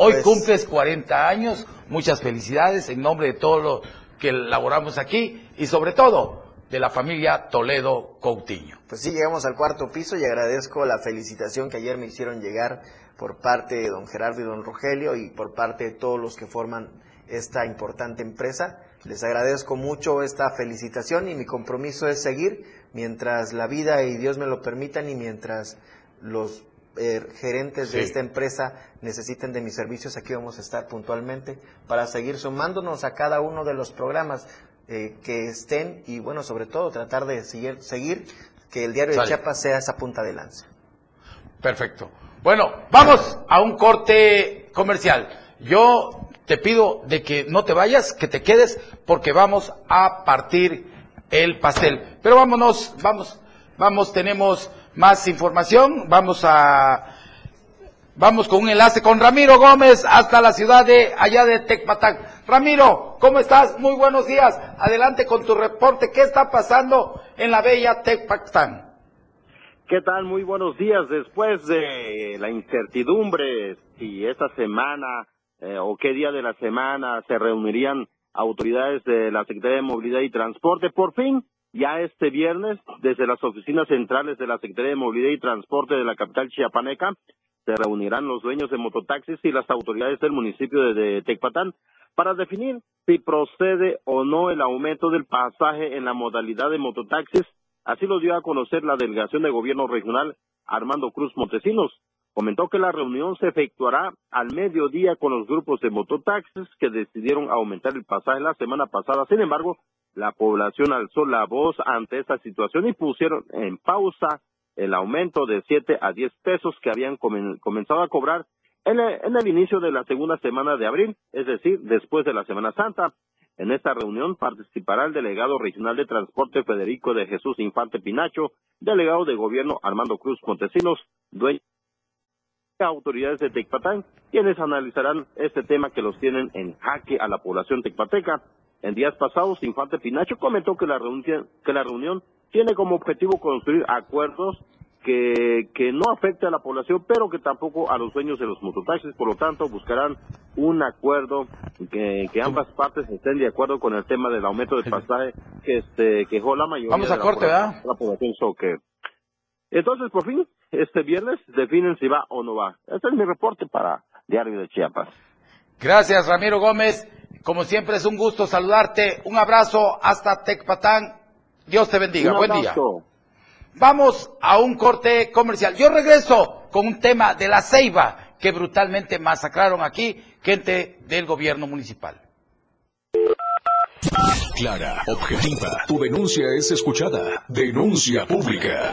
Hoy pues cumples 40 años, muchas felicidades en nombre de todos los que elaboramos aquí y sobre todo de la familia Toledo Coutinho. Pues sí, llegamos al cuarto piso y agradezco la felicitación que ayer me hicieron llegar por parte de don Gerardo y don Rogelio y por parte de todos los que forman esta importante empresa. Les agradezco mucho esta felicitación y mi compromiso es seguir mientras la vida y Dios me lo permitan y mientras los eh, gerentes de esta empresa necesiten de mis servicios, aquí vamos a estar puntualmente para seguir sumándonos a cada uno de los programas eh, que estén y bueno, sobre todo tratar de seguir, seguir que el diario de Chiapas sea esa punta de lanza. Perfecto. Bueno, vamos a un corte comercial. Yo te pido de que no te vayas, que te quedes, porque vamos a partir el pastel. Pero vámonos, vamos, vamos, tenemos más información. Vamos a vamos con un enlace con Ramiro Gómez hasta la ciudad de allá de Tecpatán. Ramiro, ¿cómo estás? Muy buenos días. Adelante con tu reporte. ¿Qué está pasando en la bella Tecpatán? ¿Qué tal? Muy buenos días. Después de la incertidumbre si esta semana eh, o qué día de la semana se reunirían autoridades de la Secretaría de Movilidad y Transporte, por fin, ya este viernes, desde las oficinas centrales de la Secretaría de Movilidad y Transporte de la capital chiapaneca, se reunirán los dueños de mototaxis y las autoridades del municipio de, Tecpatán para definir si procede o no el aumento del pasaje en la modalidad de mototaxis Así lo dio a conocer la delegación de gobierno regional Armando Cruz Montesinos. Comentó que la reunión se efectuará al mediodía con los grupos de mototaxis que decidieron aumentar el pasaje la semana pasada. Sin embargo, la población alzó la voz ante esta situación y pusieron en pausa el aumento de 7 a 10 pesos que habían comenzado a cobrar en el inicio de la segunda semana de abril, es decir, después de la Semana Santa. En esta reunión participará el delegado regional de transporte Federico de Jesús Infante Pinacho, delegado de gobierno Armando Cruz Montesinos, dueño de autoridades de Tecpatán, quienes analizarán este tema que los tienen en jaque a la población tecpateca. En días pasados, Infante Pinacho comentó que la reunión, que la reunión tiene como objetivo construir acuerdos que, que no afecte a la población, pero que tampoco a los dueños de los mototaxis. Por lo tanto, buscarán un acuerdo que, que ambas partes estén de acuerdo con el tema del aumento del pasaje que este quejó la mayoría Vamos a de corte, la, la población. Entonces, por fin, este viernes definen si va o no va. Este es mi reporte para Diario de Chiapas. Gracias, Ramiro Gómez. Como siempre, es un gusto saludarte. Un abrazo hasta Tecpatán. Dios te bendiga. Buen día. Vamos a un corte comercial. Yo regreso con un tema de la ceiba que brutalmente masacraron aquí gente del gobierno municipal. Clara, objetiva. Tu denuncia es escuchada. Denuncia pública.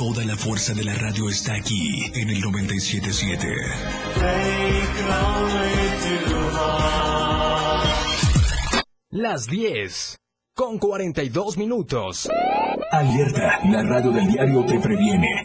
Toda la fuerza de la radio está aquí en el 977. Las 10 con 42 minutos. Alerta, la radio del diario te previene.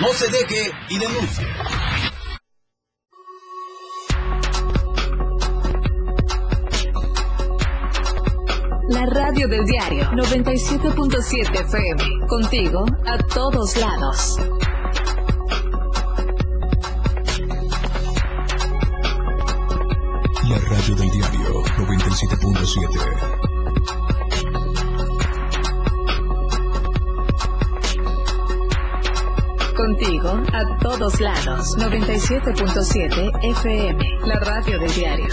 No se deje y denuncie. La radio del diario 97.7 FM. Contigo a todos lados. La radio del diario 97.7. Contigo a todos lados. 97.7 FM. La radio del diario.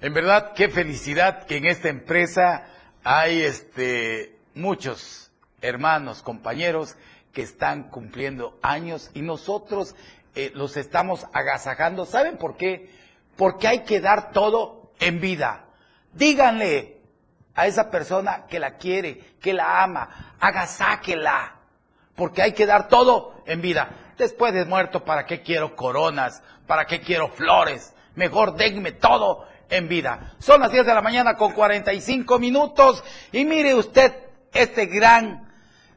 En verdad, qué felicidad que en esta empresa hay este muchos hermanos, compañeros que están cumpliendo años y nosotros eh, los estamos agasajando. ¿Saben por qué? Porque hay que dar todo en vida. Díganle a esa persona que la quiere, que la ama, agasáquela, porque hay que dar todo en vida. Después de muerto, ¿para qué quiero coronas? ¿Para qué quiero flores? Mejor denme todo en vida. Son las 10 de la mañana con 45 minutos y mire usted este gran,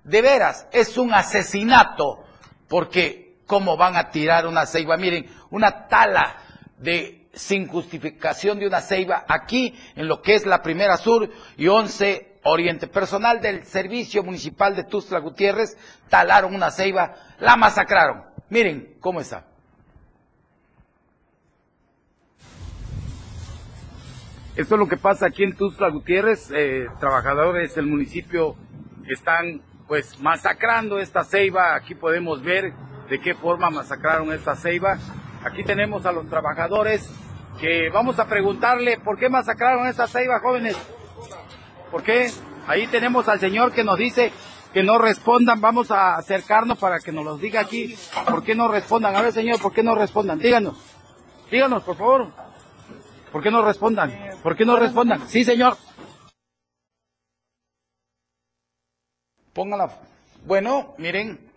de veras, es un asesinato, porque cómo van a tirar una ceiba, miren, una tala de sin justificación de una ceiba aquí en lo que es la primera sur y 11 oriente. Personal del Servicio Municipal de Tustla Gutiérrez talaron una ceiba, la masacraron. Miren cómo está. Esto es lo que pasa aquí en Tustla Gutiérrez. Eh, trabajadores del municipio están pues masacrando esta ceiba. Aquí podemos ver de qué forma masacraron esta ceiba. Aquí tenemos a los trabajadores que vamos a preguntarle por qué masacraron esta ceiba, jóvenes. ¿Por qué? Ahí tenemos al señor que nos dice que no respondan. Vamos a acercarnos para que nos los diga aquí. ¿Por qué no respondan? A ver, señor, ¿por qué no respondan? Díganos. Díganos, por favor. ¿Por qué no respondan? ¿Por qué no respondan? Sí, señor. Póngala. Bueno, miren,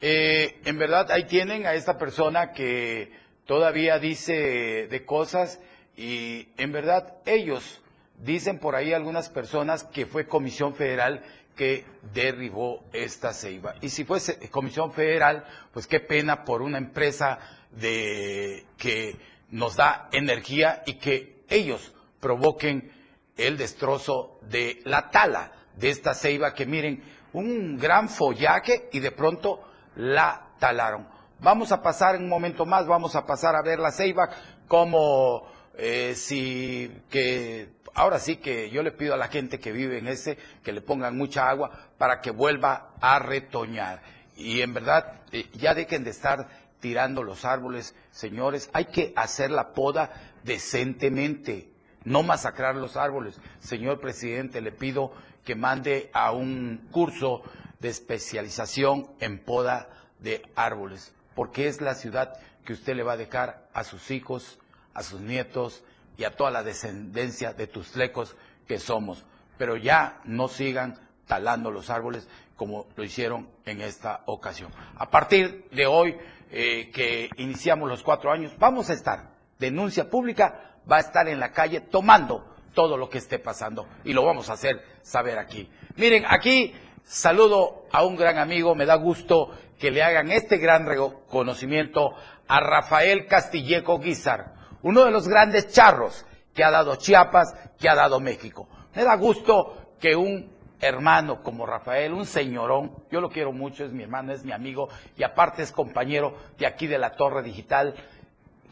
eh, en verdad ahí tienen a esta persona que todavía dice de cosas y en verdad ellos dicen por ahí algunas personas que fue Comisión Federal que derribó esta ceiba. Y si fuese Comisión Federal, pues qué pena por una empresa de que nos da energía y que ellos provoquen el destrozo de la tala de esta ceiba que miren, un gran follaje y de pronto la talaron. Vamos a pasar en un momento más, vamos a pasar a ver la ceiba como eh, si que ahora sí que yo le pido a la gente que vive en ese que le pongan mucha agua para que vuelva a retoñar. Y en verdad eh, ya dejen de estar tirando los árboles, señores, hay que hacer la poda decentemente, no masacrar los árboles. Señor presidente, le pido que mande a un curso de especialización en poda de árboles porque es la ciudad que usted le va a dejar a sus hijos, a sus nietos y a toda la descendencia de tus lecos que somos. Pero ya no sigan talando los árboles como lo hicieron en esta ocasión. A partir de hoy eh, que iniciamos los cuatro años, vamos a estar, denuncia pública va a estar en la calle tomando todo lo que esté pasando y lo vamos a hacer saber aquí. Miren, aquí saludo a un gran amigo, me da gusto que le hagan este gran reconocimiento a Rafael Castillejo Guizar, uno de los grandes charros que ha dado Chiapas, que ha dado México. Me da gusto que un hermano como Rafael, un señorón, yo lo quiero mucho, es mi hermano, es mi amigo y aparte es compañero de aquí de la Torre Digital,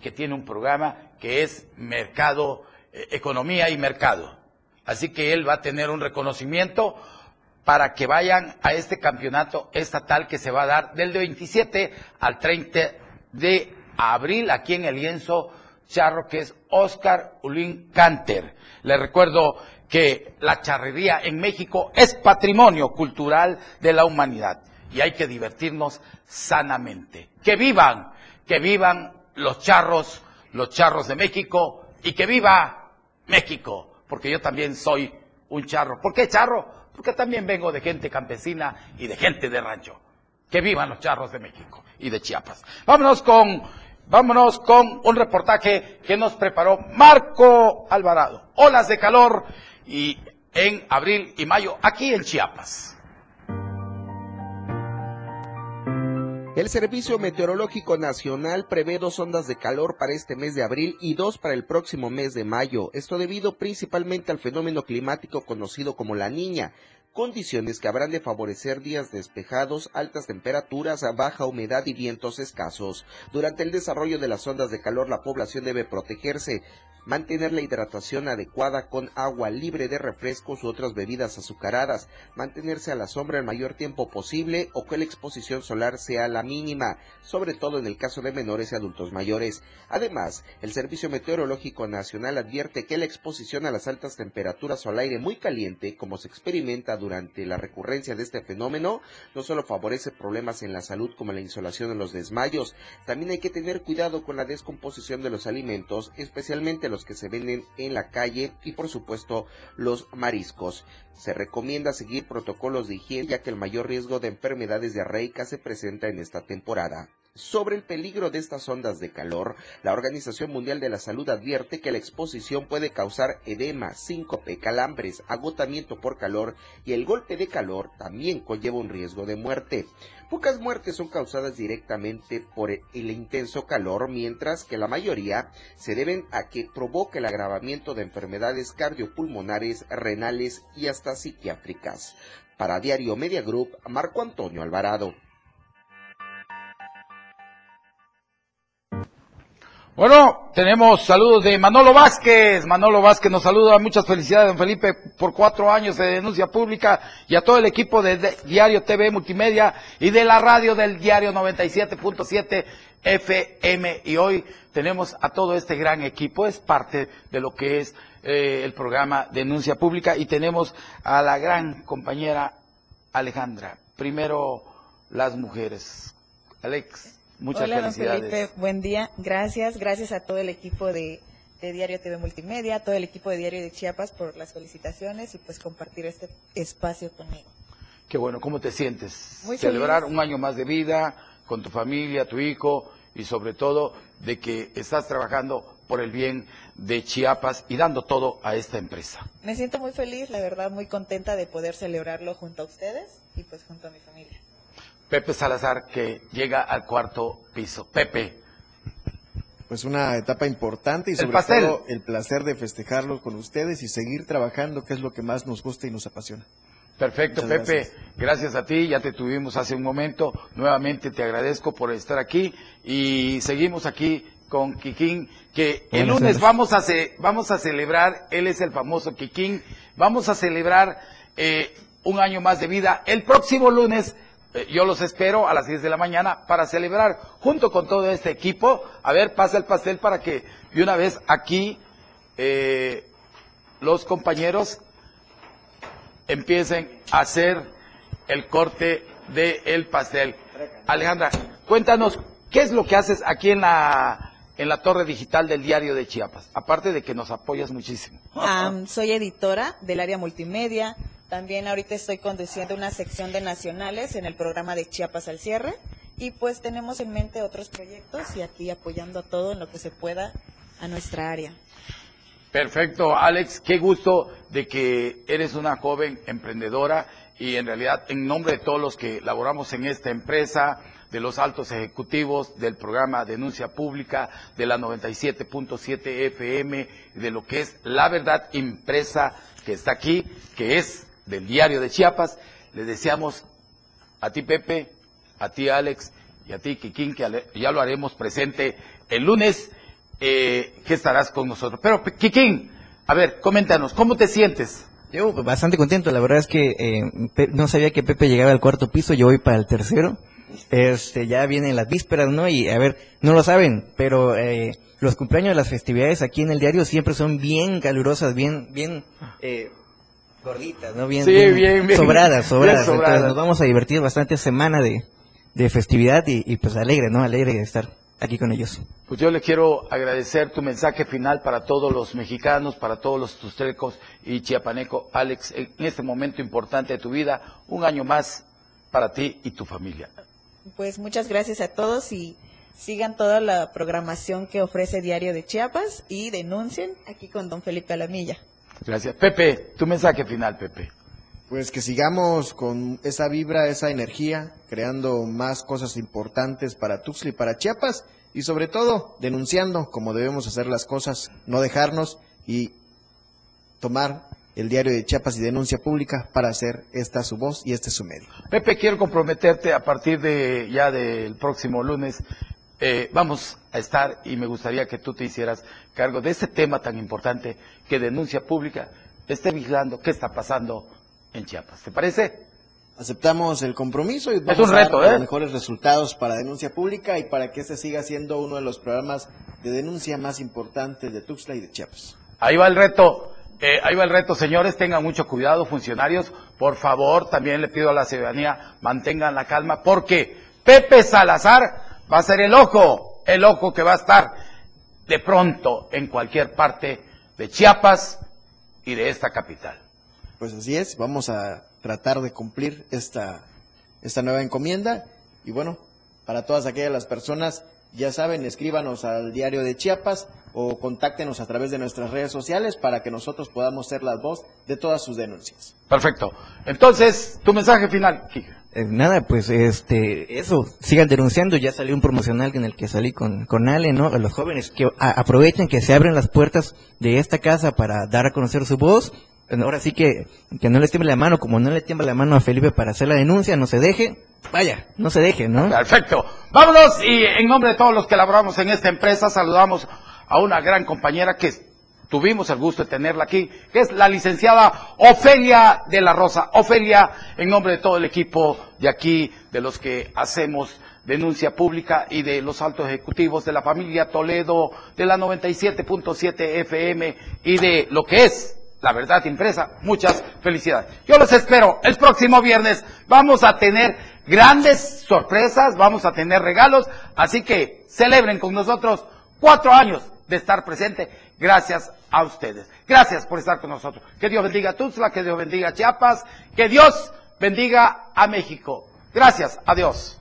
que tiene un programa que es Mercado, eh, Economía y Mercado. Así que él va a tener un reconocimiento para que vayan a este campeonato estatal que se va a dar del 27 al 30 de abril aquí en el lienzo charro que es Oscar Ulín Canter. Les recuerdo que la charrería en México es patrimonio cultural de la humanidad y hay que divertirnos sanamente. Que vivan, que vivan los charros, los charros de México y que viva México, porque yo también soy un charro. ¿Por qué charro? Porque también vengo de gente campesina y de gente de rancho. Que vivan los charros de México y de Chiapas. Vámonos con, vámonos con un reportaje que nos preparó Marco Alvarado. Olas de calor y en abril y mayo aquí en Chiapas. El Servicio Meteorológico Nacional prevé dos ondas de calor para este mes de abril y dos para el próximo mes de mayo. Esto debido principalmente al fenómeno climático conocido como la niña, condiciones que habrán de favorecer días despejados, altas temperaturas, baja humedad y vientos escasos. Durante el desarrollo de las ondas de calor la población debe protegerse mantener la hidratación adecuada con agua libre de refrescos u otras bebidas azucaradas, mantenerse a la sombra el mayor tiempo posible o que la exposición solar sea la mínima, sobre todo en el caso de menores y adultos mayores. Además, el Servicio Meteorológico Nacional advierte que la exposición a las altas temperaturas o al aire muy caliente, como se experimenta durante la recurrencia de este fenómeno, no solo favorece problemas en la salud como la insolación en los desmayos, también hay que tener cuidado con la descomposición de los alimentos, especialmente los que se venden en la calle y por supuesto los mariscos. Se recomienda seguir protocolos de higiene ya que el mayor riesgo de enfermedades diarreicas se presenta en esta temporada. Sobre el peligro de estas ondas de calor, la Organización Mundial de la Salud advierte que la exposición puede causar edema, síncope, calambres, agotamiento por calor y el golpe de calor también conlleva un riesgo de muerte. Pocas muertes son causadas directamente por el intenso calor, mientras que la mayoría se deben a que provoca el agravamiento de enfermedades cardiopulmonares, renales y hasta psiquiátricas. Para Diario Media Group, Marco Antonio Alvarado. Bueno, tenemos saludos de Manolo Vázquez. Manolo Vázquez nos saluda. Muchas felicidades, don Felipe, por cuatro años de denuncia pública y a todo el equipo de, Diario TV Multimedia y de la radio del Diario 97.7 FM. Y hoy tenemos a todo este gran equipo. Es parte de lo que es eh, el programa Denuncia Pública y tenemos a la gran compañera Alejandra. Primero, las mujeres. Alex. Muchas Hola, felicidades. don Felipe, buen día. Gracias, gracias a todo el equipo de, Diario TV Multimedia, a todo el equipo de Diario de Chiapas por las felicitaciones y pues compartir este espacio conmigo. Qué bueno, ¿cómo te sientes? Muy Celebrar un año más de vida con tu familia, tu hijo y sobre todo de que estás trabajando por el bien de Chiapas y dando todo a esta empresa. Me siento muy feliz, la verdad, muy contenta de poder celebrarlo junto a ustedes y pues junto a mi familia. Pepe Salazar que llega al cuarto piso. Pepe. Pues una etapa importante y sobre todo el placer de festejarlo con ustedes y seguir trabajando, que es lo que más nos gusta y nos apasiona. Perfecto, Pepe. Gracias. a ti. Ya te tuvimos hace un momento. Nuevamente te agradezco por estar aquí y seguimos aquí con Kikín, que el lunes vamos a, vamos a celebrar, él es el famoso Kikín, vamos a celebrar eh, un año más de vida. El próximo lunes yo los espero a las 10 de la mañana para celebrar junto con todo este equipo. A ver, pasa el pastel para que de una vez aquí eh, los compañeros empiecen a hacer el corte del pastel. Alejandra, cuéntanos, ¿qué es lo que haces aquí en la, en la torre digital del diario de Chiapas? Aparte de que nos apoyas muchísimo. soy editora del área multimedia, también ahorita estoy conduciendo una sección de nacionales en el programa de Chiapas al cierre y pues tenemos en mente otros proyectos y aquí apoyando todo en lo que se pueda a nuestra área. Perfecto, Alex, qué gusto de que eres una joven emprendedora y en realidad en nombre de todos los que laboramos en esta empresa, de los altos ejecutivos del programa Denuncia Pública, de la 97.7 FM, de lo que es la verdad impresa que está aquí, que es del diario de Chiapas. Le deseamos a ti, Pepe, a ti, Alex, y a ti, Kikín, que ya lo haremos presente el lunes, eh, que estarás con nosotros. Pero, Kikín, a ver, coméntanos, ¿cómo te sientes? Yo bastante contento, la verdad es que eh, no sabía que Pepe llegaba al cuarto piso, yo voy para el tercero. Este, ya vienen las vísperas, ¿no? Y a ver, no lo saben, pero eh, los cumpleaños las festividades aquí en el diario siempre son bien calurosas, bien, bien eh, gorditas, ¿no? Bien, sobradas, sobradas. Entonces nos vamos a divertir bastante semana de, de festividad y, y, pues alegre, ¿no? Alegre de estar aquí con ellos. Pues yo le quiero agradecer tu mensaje final para todos los mexicanos, para todos los tustrecos y chiapaneco. Alex, en este momento importante de tu vida, un año más para ti y tu familia. Pues muchas gracias a todos y sigan toda la programación que ofrece Diario de Chiapas y denuncien aquí con don Felipe Alamilla. Gracias. Pepe, tu mensaje final, Pepe. Pues que sigamos con esa vibra, esa energía, creando más cosas importantes para Tuxtla y para Chiapas y sobre todo denunciando cómo debemos hacer las cosas, no dejarnos y tomar el diario de Chiapas y denuncia pública para hacer esta su voz y este su medio. Pepe, quiero comprometerte a partir de ya del próximo lunes eh, vamos a estar y me gustaría que tú te hicieras cargo de ese tema tan importante que denuncia pública esté vigilando qué está pasando en Chiapas. ¿Te parece? Aceptamos el compromiso y vamos a dar los ¿eh? mejores resultados para denuncia pública y para que este siga siendo uno de los programas de denuncia más importantes de Tuxtla y de Chiapas. Ahí va el reto. Eh, ahí va el reto, señores, tengan mucho cuidado, funcionarios, por favor, también le pido a la ciudadanía, mantengan la calma, porque Pepe Salazar va a ser el ojo, el ojo que va a estar de pronto en cualquier parte de Chiapas y de esta capital. Pues así es, vamos a tratar de cumplir esta, esta nueva encomienda y bueno, para todas aquellas las personas, ya saben, escríbanos al diario de Chiapas o contáctenos a través de nuestras redes sociales para que nosotros podamos ser la voz de todas sus denuncias. Perfecto. Entonces, tu mensaje final, nada, pues este, eso, sigan denunciando, ya salió un promocional en el que salí con, con Ale, ¿no? A los jóvenes que aprovechen que se abren las puertas de esta casa para dar a conocer su voz. Ahora sí que, que no le tiemble la mano, como no le tiembla la mano a Felipe para hacer la denuncia, no se deje, vaya, no se deje, ¿no? Perfecto. Vámonos y en nombre de todos los que laboramos en esta empresa, saludamos a una gran compañera que tuvimos el gusto de tenerla aquí, que es la licenciada Ofelia de la Rosa. Ofelia, en nombre de todo el equipo de aquí, de los que hacemos denuncia pública y de los altos ejecutivos de la familia Toledo, de la 97.7 FM y de lo que es la verdad impresa. Muchas felicidades. Yo los espero el próximo viernes. Vamos a tener grandes sorpresas, vamos a tener regalos, así que celebren con nosotros cuatro años de estar presente gracias a ustedes. Gracias por estar con nosotros. Que Dios bendiga a Tuxtla, que Dios bendiga a Chiapas, que Dios bendiga a México. Gracias, adiós.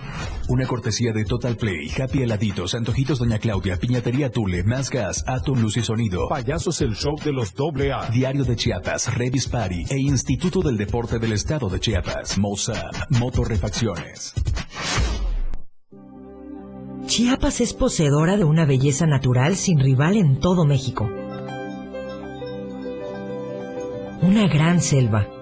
Una cortesía de Total Play, Happy Heladitos, Antojitos Doña Claudia, Piñatería Tule, Más Gas, Atom Luz y Sonido. Payasos el show de los doble A. Diario de Chiapas, Revis Party e Instituto del Deporte del Estado de Chiapas. Mozart, Motorrefacciones. Chiapas es poseedora de una belleza natural sin rival en todo México. Una gran selva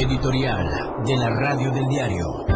Editorial de la Radio del Diario.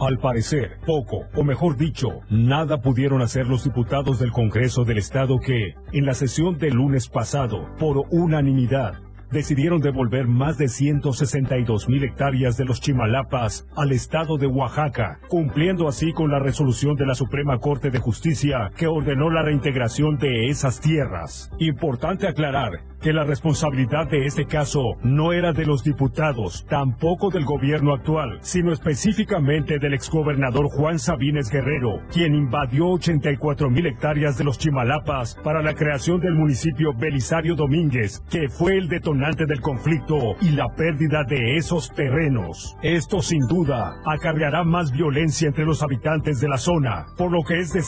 Al parecer, poco, o mejor dicho, nada pudieron hacer los diputados del Congreso del Estado que, en la sesión del lunes pasado, por unanimidad, decidieron devolver más de 162 mil hectáreas de los Chimalapas al estado de Oaxaca, cumpliendo así con la resolución de la Suprema Corte de Justicia que ordenó la reintegración de esas tierras. Importante aclarar que la responsabilidad de este caso no era de los diputados, tampoco del gobierno actual, sino específicamente del exgobernador Juan Sabines Guerrero, quien invadió 84 mil hectáreas de los Chimalapas para la creación del municipio Belisario Domínguez, que fue el detonante del conflicto y la pérdida de esos terrenos. Esto sin duda acarreará más violencia entre los habitantes de la zona, por lo que es decir